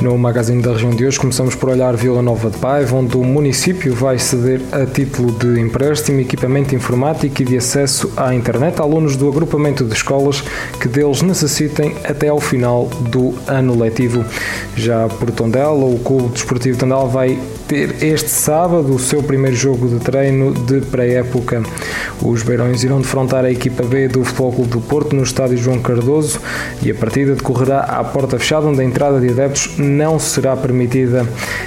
No Magazine da Região de hoje começamos por olhar Vila Nova de Paiva, onde o município vai ceder a título de empréstimo equipamento informático e de acesso à internet a alunos do agrupamento de escolas que deles necessitem até ao final do ano letivo. Já por Tondela, o Clube Desportivo Tondela vai ter este sábado o seu primeiro jogo de treino de pré-época. Os Beirões irão defrontar a equipa B do Futebol Clube do Porto no estádio João Cardoso e a partida decorrerá à porta fechada, onde a entrada de adeptos não será permitida.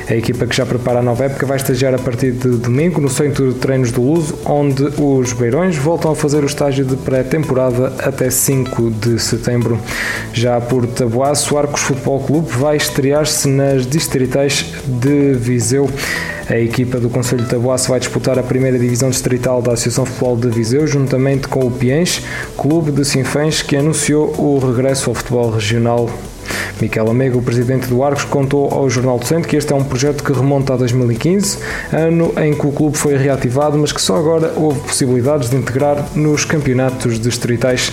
A equipa que já prepara a nova época vai estagiar a partir de domingo no Centro de Treinos do Luso, onde os Beirões voltam a fazer o estágio de pré-temporada até 5 de setembro. Já por Taboaço, o Arcos Futebol Clube vai estrear-se nas distritais de Viseu. A equipa do Conselho de Taboaço vai disputar a primeira divisão distrital da Associação Futebol de Viseu, juntamente com o Piens, clube de Sinfãs, que anunciou o regresso ao futebol regional. Miquel Amego, o presidente do Arcos, contou ao Jornal do Centro que este é um projeto que remonta a 2015, ano em que o clube foi reativado, mas que só agora houve possibilidades de integrar nos campeonatos distritais.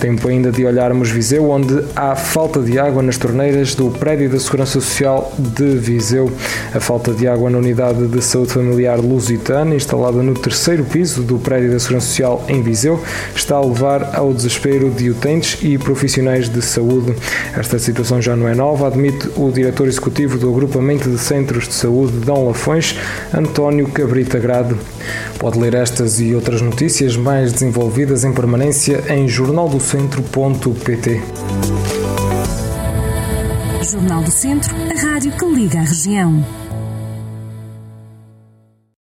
Tempo ainda de olharmos Viseu, onde há falta de água nas torneiras do prédio da Segurança Social de Viseu. A falta de água na unidade de saúde familiar Lusitana, instalada no terceiro piso do prédio da Segurança Social em Viseu, está a levar ao desespero de utentes e profissionais de saúde. Esta situação já não é nova, admite o diretor executivo do Agrupamento de Centros de Saúde Dão Lafões, António Cabrita Grade. Pode ler estas e outras notícias mais desenvolvidas em permanência em jornaldocentro.pt. Jornal do Centro, a rádio que liga a região.